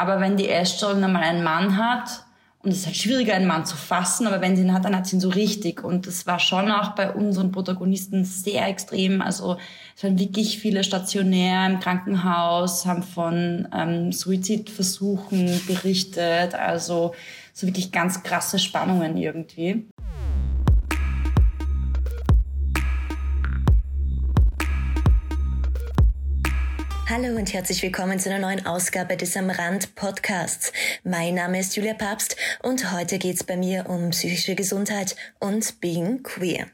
Aber wenn die Essstörung dann mal einen Mann hat, und es ist halt schwieriger, einen Mann zu fassen, aber wenn sie ihn hat, dann hat sie ihn so richtig. Und das war schon auch bei unseren Protagonisten sehr extrem. Also es waren wirklich viele stationär im Krankenhaus, haben von ähm, Suizidversuchen berichtet. Also so wirklich ganz krasse Spannungen irgendwie. Hallo und herzlich willkommen zu einer neuen Ausgabe des Am Rand Podcasts. Mein Name ist Julia Papst und heute geht's bei mir um psychische Gesundheit und Being Queer.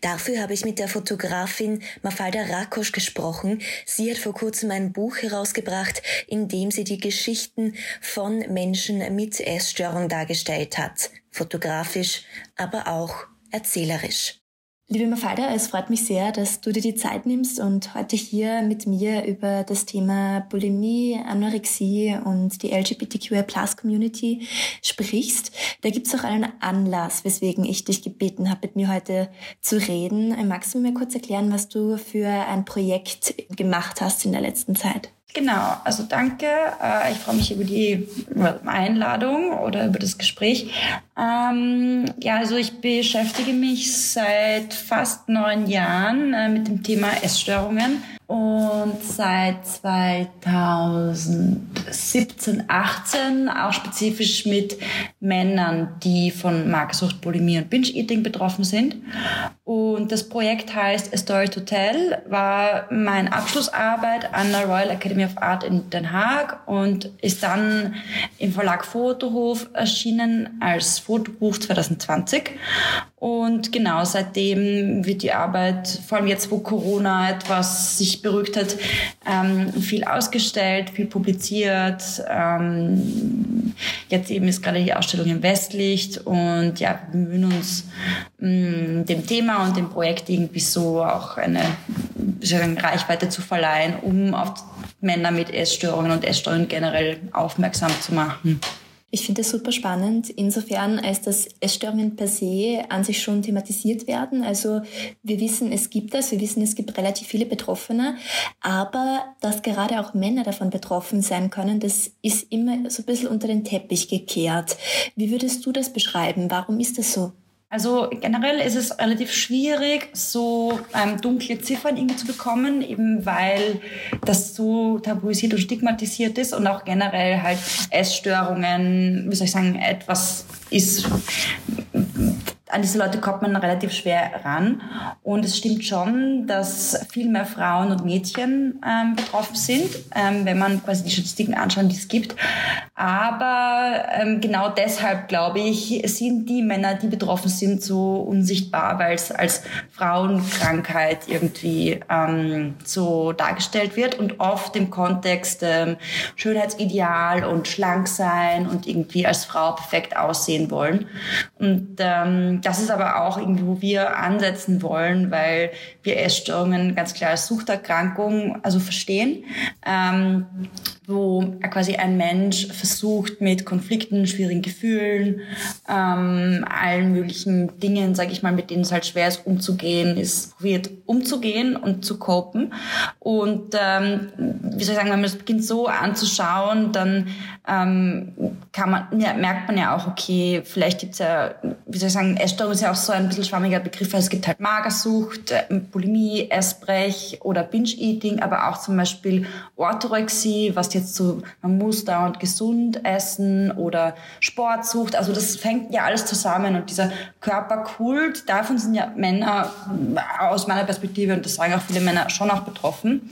Dafür habe ich mit der Fotografin Mafalda Rakosch gesprochen. Sie hat vor kurzem ein Buch herausgebracht, in dem sie die Geschichten von Menschen mit Essstörung dargestellt hat. Fotografisch, aber auch erzählerisch. Liebe Mafalda, es freut mich sehr, dass du dir die Zeit nimmst und heute hier mit mir über das Thema Bulimie, Anorexie und die LGBTQI-Plus-Community sprichst. Da gibt es auch einen Anlass, weswegen ich dich gebeten habe, mit mir heute zu reden. Magst du mir kurz erklären, was du für ein Projekt gemacht hast in der letzten Zeit? Genau, also danke. Äh, ich freue mich über die Einladung oder über das Gespräch. Ähm, ja, also ich beschäftige mich seit fast neun Jahren äh, mit dem Thema Essstörungen und seit 2017, 18 auch spezifisch mit Männern, die von Magersucht, Bulimie und Binge-Eating betroffen sind. Und das Projekt heißt A Story to Tell, war meine Abschlussarbeit an der Royal Academy of Art in Den Haag und ist dann im Verlag Fotohof erschienen als Fotobuch 2020. Und genau, seitdem wird die Arbeit, vor allem jetzt, wo Corona etwas sich beruhigt hat, ähm, viel ausgestellt, viel publiziert. Ähm, jetzt eben ist gerade die Ausstellung im Westlicht und ja, wir bemühen uns, mh, mm, dem Thema und dem Projekt irgendwie so auch eine sagen, Reichweite zu verleihen, um auf Männer mit Essstörungen und Essstörungen generell aufmerksam zu machen. Ich finde es super spannend, insofern als dass Essstörungen per se an sich schon thematisiert werden. Also wir wissen, es gibt das, wir wissen, es gibt relativ viele Betroffene, aber dass gerade auch Männer davon betroffen sein können, das ist immer so ein bisschen unter den Teppich gekehrt. Wie würdest du das beschreiben? Warum ist das so? Also generell ist es relativ schwierig, so ähm, dunkle Ziffern irgendwie zu bekommen, eben weil das so tabuisiert und stigmatisiert ist und auch generell halt Essstörungen, wie soll ich sagen, etwas ist, an diese Leute kommt man relativ schwer ran. Und es stimmt schon, dass viel mehr Frauen und Mädchen ähm, betroffen sind, ähm, wenn man quasi die Statistiken anschaut, die es gibt. Aber ähm, genau deshalb, glaube ich, sind die Männer, die betroffen sind, so unsichtbar, weil es als Frauenkrankheit irgendwie ähm, so dargestellt wird und oft im Kontext ähm, Schönheitsideal und schlank sein und irgendwie als Frau perfekt aussehen wollen. Und ähm, das ist aber auch irgendwie, wo wir ansetzen wollen, weil wir Essstörungen ganz klar als Suchterkrankung also verstehen, ähm, wo quasi ein Mensch versucht mit Konflikten, schwierigen Gefühlen, ähm, allen möglichen Dingen, sage ich mal, mit denen es halt schwer ist umzugehen, ist probiert umzugehen und zu copen. Und ähm, wie soll ich sagen, wenn man das beginnt so anzuschauen, dann ähm, kann man, ja, merkt man ja auch, okay, vielleicht gibt's ja, wie soll ich sagen, Essstörung ist ja auch so ein bisschen schwammiger Begriff, weil es gibt halt Magersucht, äh, Bulimie, Essbrech oder Binge-Eating, aber auch zum Beispiel Orthorexie, was jetzt so, man muss dauernd gesund essen oder Sportsucht, also das fängt ja alles zusammen und dieser Körperkult, davon sind ja Männer aus meiner Perspektive, und das sagen auch viele Männer, schon auch betroffen.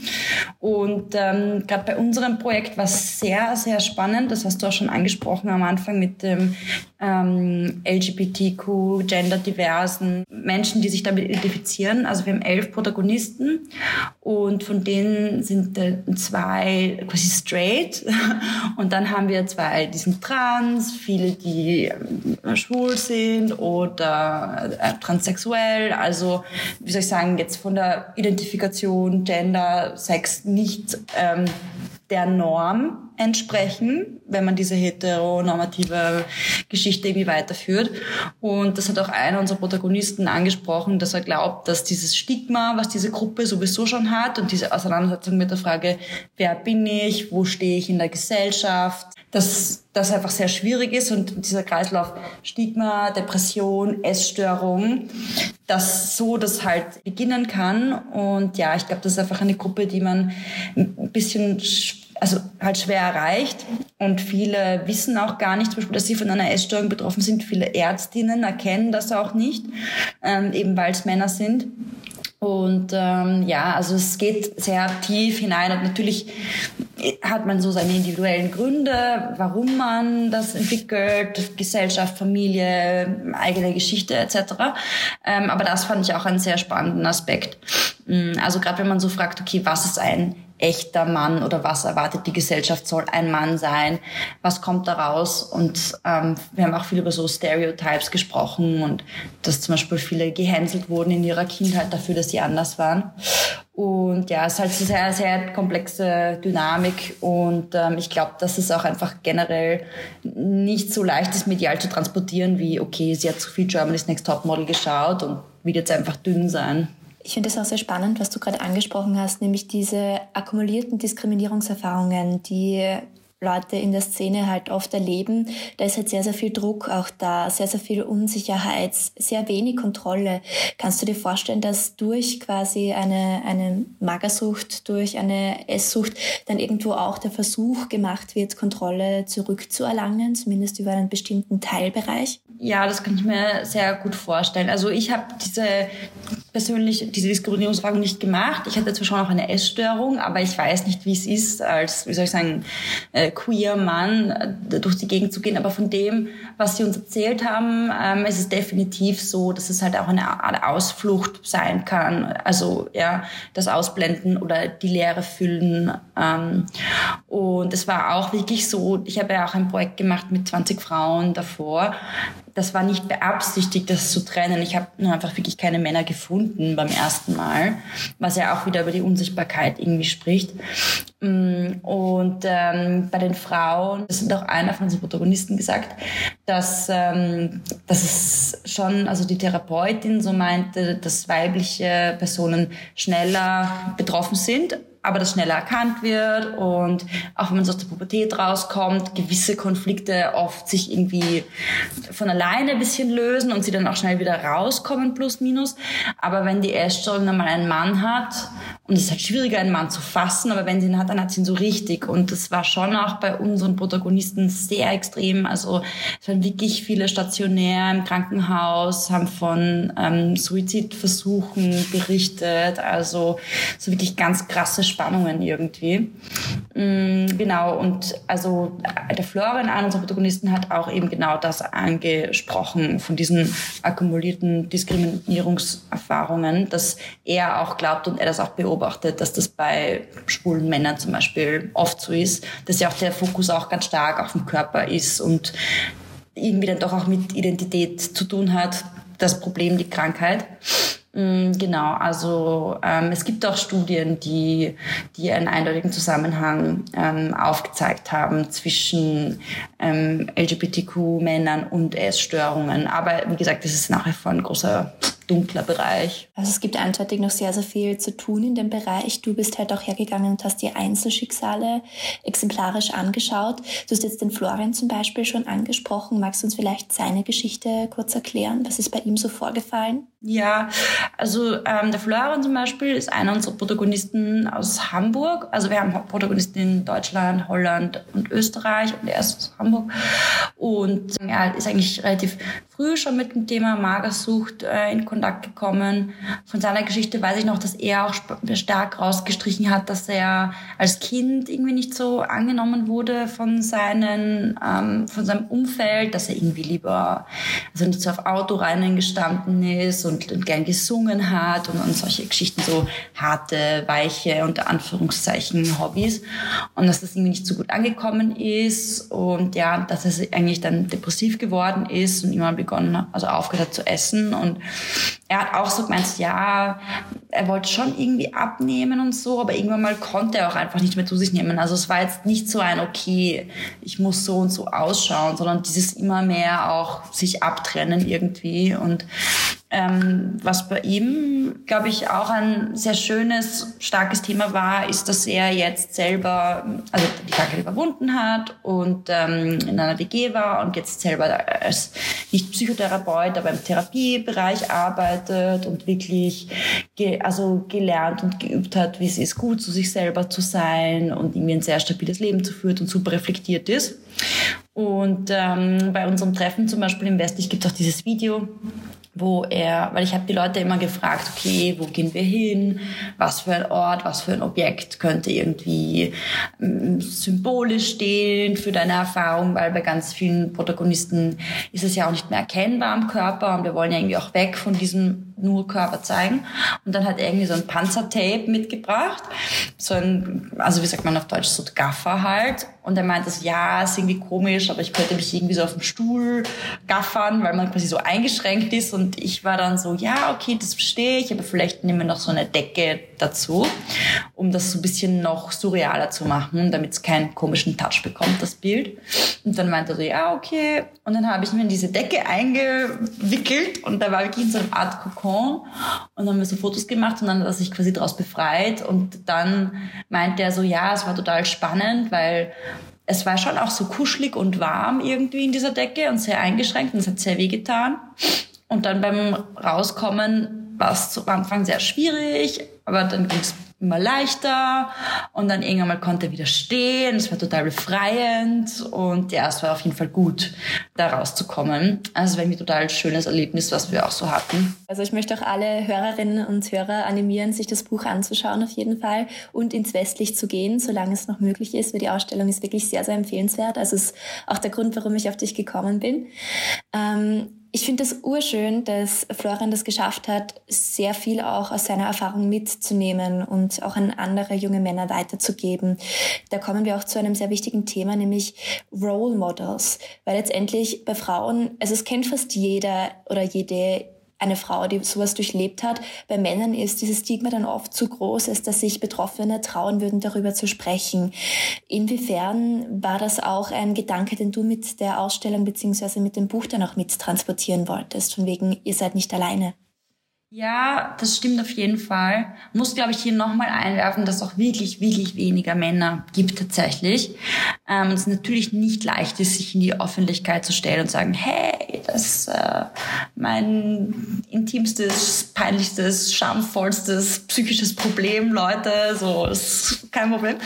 Und ähm, gerade bei unserem Projekt war es sehr, sehr spannend, das hast du auch schon angesprochen am Anfang mit dem ähm, LGBTQ, genderdiversen Menschen, die sich damit identifizieren. Also wir haben elf Protagonisten und von denen sind äh, zwei quasi straight und dann haben wir zwei, die sind trans, viele, die äh, schwul sind oder äh, transsexuell. Also wie soll ich sagen, jetzt von der Identifikation, Gender, Sex nicht ähm, der Norm entsprechen, wenn man diese heteronormative Geschichte irgendwie weiterführt. Und das hat auch einer unserer Protagonisten angesprochen, dass er glaubt, dass dieses Stigma, was diese Gruppe sowieso schon hat und diese Auseinandersetzung mit der Frage, wer bin ich, wo stehe ich in der Gesellschaft, dass das einfach sehr schwierig ist und dieser Kreislauf Stigma, Depression, Essstörung, dass so das halt beginnen kann. Und ja, ich glaube, das ist einfach eine Gruppe, die man ein bisschen also halt schwer erreicht. Und viele wissen auch gar nicht, zum Beispiel, dass sie von einer Essstörung betroffen sind. Viele Ärztinnen erkennen das auch nicht, ähm, eben weil es Männer sind. Und ähm, ja, also es geht sehr tief hinein und natürlich hat man so seine individuellen Gründe, warum man das entwickelt, Gesellschaft, Familie, eigene Geschichte etc. Ähm, aber das fand ich auch einen sehr spannenden Aspekt. Mm, also gerade wenn man so fragt, okay, was ist ein echter Mann oder was erwartet die Gesellschaft? Soll ein Mann sein, was kommt daraus und ähm, wir haben auch viel über so Stereotypes gesprochen und dass zum Beispiel viele gehänselt wurden in ihrer Kindheit dafür, dass sie anders waren. Und ja, es ist halt eine sehr, sehr komplexe Dynamik und ähm, ich glaube, dass es auch einfach generell nicht so leicht ist, medial zu transportieren, wie, okay, sie hat zu viel Germany's Next Topmodel geschaut und will jetzt einfach dünn sein. Ich finde es auch sehr spannend, was du gerade angesprochen hast, nämlich diese akkumulierten Diskriminierungserfahrungen, die Leute in der Szene halt oft erleben. Da ist halt sehr, sehr viel Druck auch da, sehr, sehr viel Unsicherheit, sehr wenig Kontrolle. Kannst du dir vorstellen, dass durch quasi eine, eine Magersucht, durch eine Esssucht dann irgendwo auch der Versuch gemacht wird, Kontrolle zurückzuerlangen, zumindest über einen bestimmten Teilbereich? Ja, das kann ich mir sehr gut vorstellen. Also ich habe diese persönlich diese Diskriminierungsfragen nicht gemacht. Ich hatte zwar schon auch eine Essstörung, aber ich weiß nicht, wie es ist, als, wie soll ich sagen, äh, queer Mann äh, durch die Gegend zu gehen. Aber von dem, was Sie uns erzählt haben, ähm, ist es definitiv so, dass es halt auch eine Art Ausflucht sein kann. Also ja, das Ausblenden oder die Leere füllen. Ähm, und es war auch wirklich so, ich habe ja auch ein Projekt gemacht mit 20 Frauen davor, das war nicht beabsichtigt, das zu trennen. Ich habe nur einfach wirklich keine Männer gefunden beim ersten Mal, was ja auch wieder über die Unsichtbarkeit irgendwie spricht. Mm, und ähm, bei den Frauen, das sind auch einer von unseren Protagonisten gesagt, dass, ähm, dass es schon, also die Therapeutin so meinte, dass weibliche Personen schneller betroffen sind aber das schneller erkannt wird und auch wenn man so aus der Pubertät rauskommt, gewisse Konflikte oft sich irgendwie von alleine ein bisschen lösen und sie dann auch schnell wieder rauskommen, plus minus. Aber wenn die Essstörung dann mal einen Mann hat, und es ist halt schwieriger, einen Mann zu fassen, aber wenn sie ihn hat, dann hat sie ihn so richtig. Und das war schon auch bei unseren Protagonisten sehr extrem. Also es waren wirklich viele stationär im Krankenhaus, haben von ähm, Suizidversuchen berichtet. Also so wirklich ganz krasse Spannungen irgendwie. Mm, genau, und also der Florian, einer unserer Protagonisten, hat auch eben genau das angesprochen, von diesen akkumulierten Diskriminierungserfahrungen, dass er auch glaubt und er das auch beobachtet, dass das bei schwulen Männern zum Beispiel oft so ist, dass ja auch der Fokus auch ganz stark auf dem Körper ist und irgendwie dann doch auch mit Identität zu tun hat, das Problem, die Krankheit. Mm, genau, also ähm, es gibt auch Studien, die, die einen eindeutigen Zusammenhang ähm, aufgezeigt haben zwischen ähm, LGBTQ-Männern und Essstörungen. Aber wie gesagt, das ist nach wie vor ein großer dunkler Bereich. Also es gibt eindeutig noch sehr, sehr viel zu tun in dem Bereich. Du bist halt auch hergegangen und hast die Einzelschicksale exemplarisch angeschaut. Du hast jetzt den Florian zum Beispiel schon angesprochen. Magst du uns vielleicht seine Geschichte kurz erklären? Was ist bei ihm so vorgefallen? Ja, also ähm, der Florian zum Beispiel ist einer unserer Protagonisten aus Hamburg. Also wir haben Protagonisten in Deutschland, Holland und Österreich und er ist aus Hamburg. Und er ist eigentlich relativ früh schon mit dem Thema Magersucht äh, in Kontakt gekommen. Von seiner Geschichte weiß ich noch, dass er auch stark rausgestrichen hat, dass er als Kind irgendwie nicht so angenommen wurde von seinen, ähm, von seinem Umfeld, dass er irgendwie lieber, also nicht so auf Autoreinen gestanden ist und, und gern gesungen hat und, und solche Geschichten, so harte, weiche, unter Anführungszeichen Hobbys. Und dass das irgendwie nicht so gut angekommen ist und ja, dass er eigentlich dann depressiv geworden ist und immer begonnen, also aufgehört zu essen und er hat auch so gemeint, ja, er wollte schon irgendwie abnehmen und so, aber irgendwann mal konnte er auch einfach nicht mehr zu sich nehmen. Also es war jetzt nicht so ein, okay, ich muss so und so ausschauen, sondern dieses immer mehr auch sich abtrennen irgendwie und Ähm, was bei ihm, glaube ich, auch ein sehr schönes, starkes Thema war, ist, dass er jetzt selber, also die Krankheit überwunden hat und ähm, in einer WG war und jetzt selber als nicht Psychotherapeut, aber im Therapiebereich arbeitet und wirklich ge also gelernt und geübt hat, wie es ist, gut zu sich selber zu sein und irgendwie ein sehr stabiles Leben zu führen und super reflektiert ist. Und ähm, bei unserem Treffen zum Beispiel im Westlich gibt es auch dieses Video, wo er, weil ich habe die Leute immer gefragt, okay, wo gehen wir hin, was für ein Ort, was für ein Objekt könnte irgendwie ähm, symbolisch stehen für deine Erfahrung, weil bei ganz vielen Protagonisten ist es ja auch nicht mehr erkennbar am Körper und wir wollen ja irgendwie auch weg von diesem nur Körper zeigen. Und dann hat er irgendwie so ein Panzertape mitgebracht, so ein, also wie sagt man auf Deutsch, so Gaffer halt. Und er meinte ja, ist irgendwie komisch, aber ich könnte mich irgendwie so auf dem Stuhl gaffern, weil man quasi so eingeschränkt ist. Und ich war dann so, ja, okay, das verstehe ich, aber vielleicht nehmen wir noch so eine Decke dazu, um das so ein bisschen noch surrealer zu machen, damit es keinen komischen Touch bekommt, das Bild. Und dann meinte er so, ja, okay. Und dann habe ich mir in diese Decke eingewickelt und da war wirklich so einer Art Kokon und dann haben wir so Fotos gemacht und dann hat er sich quasi daraus befreit und dann meinte er so, ja, es war total spannend, weil es war schon auch so kuschelig und warm irgendwie in dieser Decke und sehr eingeschränkt und es hat sehr weh getan. Und dann beim Rauskommen war es am Anfang sehr schwierig, aber dann ging es immer leichter und dann irgendwann mal konnte er wieder stehen. Es war total befreiend und ja, es war auf jeden Fall gut, da rauszukommen. Also es war ein total schönes Erlebnis, was wir auch so hatten. Also ich möchte auch alle Hörerinnen und Hörer animieren, sich das Buch anzuschauen auf jeden Fall und ins Westlich zu gehen, solange es noch möglich ist, weil die Ausstellung ist wirklich sehr, sehr empfehlenswert. Also es ist auch der Grund, warum ich auf dich gekommen bin. Ähm, ich finde es urschön, dass Florian das geschafft hat, sehr viel auch aus seiner Erfahrung mitzunehmen und auch an andere junge Männer weiterzugeben. Da kommen wir auch zu einem sehr wichtigen Thema, nämlich Role Models. Weil letztendlich bei Frauen, also es kennt fast jeder oder jede eine Frau, die sowas durchlebt hat. Bei Männern ist dieses Stigma dann oft zu groß, als dass sich Betroffene trauen würden, darüber zu sprechen. Inwiefern war das auch ein Gedanke, den du mit der Ausstellung beziehungsweise mit dem Buch dann auch mittransportieren wolltest, von wegen, ihr seid nicht alleine? Ja, das stimmt auf jeden Fall. Muss, glaube ich, hier nochmal einwerfen, dass es auch wirklich, wirklich weniger Männer gibt tatsächlich. Ähm, es natürlich nicht leicht ist, sich in die Öffentlichkeit zu stellen und sagen, hey, das ist äh, mein intimstes, peinlichstes, schamvollstes psychisches Problem, Leute. So, ist kein Problem.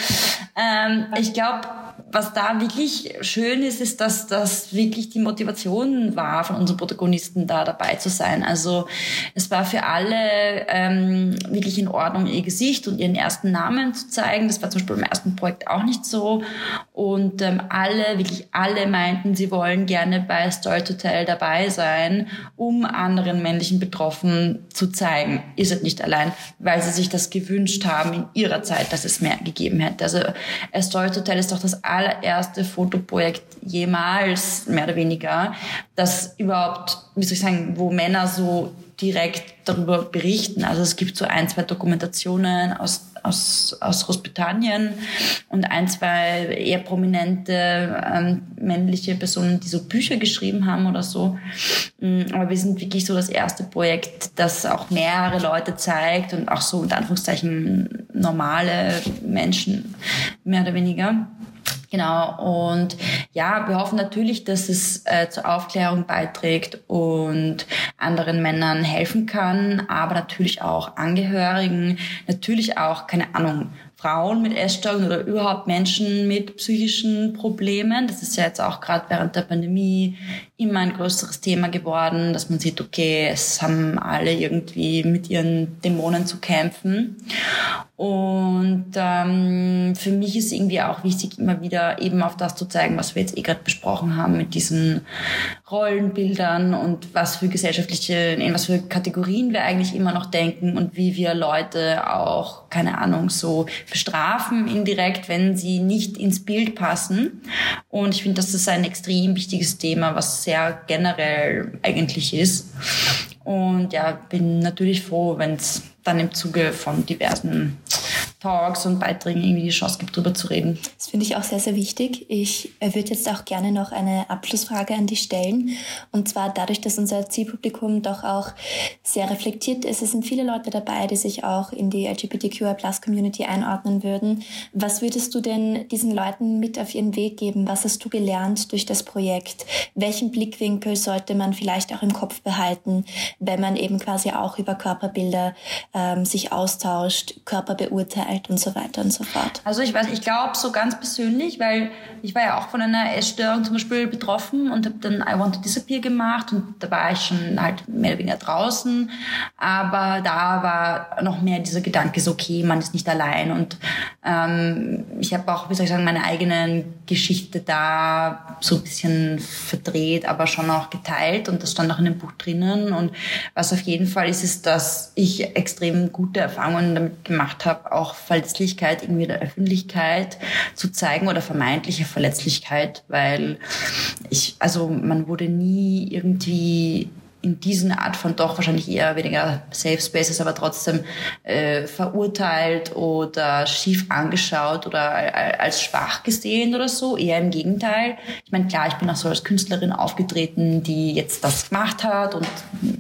Ähm, ich glaube, was da wirklich schön ist, ist, dass das wirklich die Motivation war, von unseren Protagonisten da dabei zu sein. Also es war für alle ähm, wirklich in Ordnung, ihr Gesicht und ihren ersten Namen zu zeigen. Das war zum Beispiel im ersten Projekt auch nicht so. Und ähm, alle, wirklich alle meinten, sie wollen gerne bei Story to Tell dabei sein, um anderen männlichen Betroffenen zu zeigen. Ihr seid nicht allein, weil sie sich das gewünscht haben in ihrer Zeit, dass es mehr gegeben hätte. Also A Story to Tell ist doch das allererste Fotoprojekt jemals, mehr oder weniger, das überhaupt, wie soll ich sagen, wo Männer so direkt darüber berichten. Also es gibt so ein, zwei Dokumentationen aus, aus, aus Großbritannien und ein, zwei eher prominente ähm, männliche Personen, die so Bücher geschrieben haben oder so. Mm, aber wir sind wirklich so das erste Projekt, das auch mehrere Leute zeigt und auch so in Anführungszeichen normale Menschen, mehr oder weniger. Genau, und ja, wir hoffen natürlich, dass es äh, zur Aufklärung beiträgt und anderen Männern helfen kann, aber natürlich auch Angehörigen, natürlich auch, keine Ahnung, Frauen mit Essstörungen oder überhaupt Menschen mit psychischen Problemen. Das ist ja jetzt auch gerade während der Pandemie immer ein größeres Thema geworden, dass man sieht, okay, es haben alle irgendwie mit ihren Dämonen zu kämpfen. Und ähm, für mich ist irgendwie auch wichtig, immer wieder eben auf das zu zeigen, was wir jetzt eh gerade besprochen haben mit diesen Rollenbildern und was für gesellschaftliche, in was für Kategorien wir eigentlich immer noch denken und wie wir Leute auch, keine Ahnung, so bestrafen indirekt, wenn sie nicht ins Bild passen. Und ich finde, das ist ein extrem wichtiges Thema, was sehr generell eigentlich ist. Und ja, bin natürlich froh, wenn es dann im Zuge von diversen Talks und Beiträgen irgendwie die Chance gibt, darüber zu reden. Das finde ich auch sehr, sehr wichtig. Ich äh, würde jetzt auch gerne noch eine Abschlussfrage an dich stellen. Und zwar dadurch, dass unser Zielpublikum doch auch sehr reflektiert ist, es sind viele Leute dabei, die sich auch in die LGBTQI-Plus-Community einordnen würden. Was würdest du denn diesen Leuten mit auf ihren Weg geben? Was hast du gelernt durch das Projekt? Welchen Blickwinkel sollte man vielleicht auch im Kopf behalten, wenn man eben quasi auch über Körperbilder ähm, sich austauscht, Körper beurteilt? Verteilt und so weiter und so fort. Also ich weiß, ich glaube so ganz persönlich, weil ich war ja auch von einer Essstörung zum Beispiel betroffen und habe dann I Want to Disappear gemacht und da war ich schon halt mehr oder weniger draußen, aber da war noch mehr dieser Gedanke so, okay, man ist nicht allein und ähm, ich habe auch, wie soll ich sagen, meine eigene Geschichte da so ein bisschen verdreht, aber schon auch geteilt und das stand auch in dem Buch drinnen und was auf jeden Fall ist, ist, dass ich extrem gute Erfahrungen damit gemacht habe, auch Verletzlichkeit irgendwie der Öffentlichkeit zu zeigen oder vermeintliche Verletzlichkeit, weil ich, also man wurde nie irgendwie in diesen Art von doch wahrscheinlich eher weniger Safe Spaces, aber trotzdem äh, verurteilt oder schief angeschaut oder als schwach gesehen oder so. Eher im Gegenteil. Ich meine, klar, ich bin auch so als Künstlerin aufgetreten, die jetzt das gemacht hat und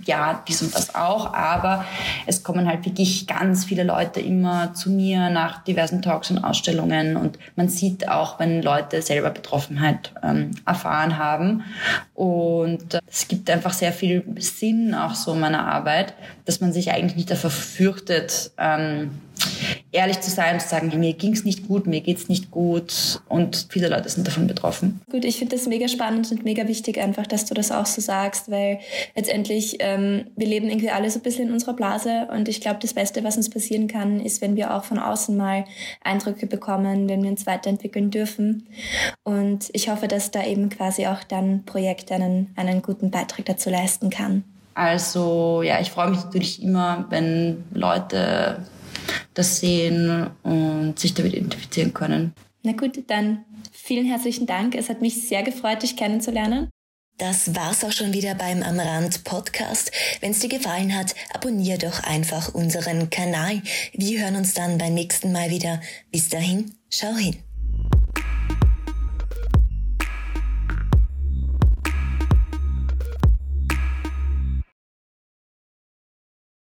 ja, dies und das auch, aber es kommen halt wirklich ganz viele Leute immer zu mir nach diversen Talks und Ausstellungen und man sieht auch, wenn Leute selber Betroffenheit ähm, erfahren haben und äh, es gibt einfach sehr viel Sinn auch so meiner Arbeit, dass man sich eigentlich nicht davor fürchtet, ähm, ehrlich zu sein und zu sagen, mir ging es nicht gut, mir geht es nicht gut und viele Leute sind davon betroffen. Gut, ich finde das mega spannend und mega wichtig einfach, dass du das auch so sagst, weil letztendlich ähm, wir leben irgendwie alle so ein bisschen in unserer Blase und ich glaube, das Beste, was uns passieren kann, ist, wenn wir auch von außen mal Eindrücke bekommen, wenn wir uns weiterentwickeln dürfen und ich hoffe, dass da eben quasi auch dein Projekt einen, einen guten Beitrag dazu leisten kann. Also ja, ich freue mich natürlich immer, wenn Leute das sehen und sich damit identifizieren können. Na gut, dann vielen herzlichen Dank. Es hat mich sehr gefreut, dich kennenzulernen. Das war's auch schon wieder beim Am Rand Podcast. Wenn es dir gefallen hat, abonnier doch einfach unseren Kanal. Wir hören uns dann beim nächsten Mal wieder. Bis dahin, schau hin.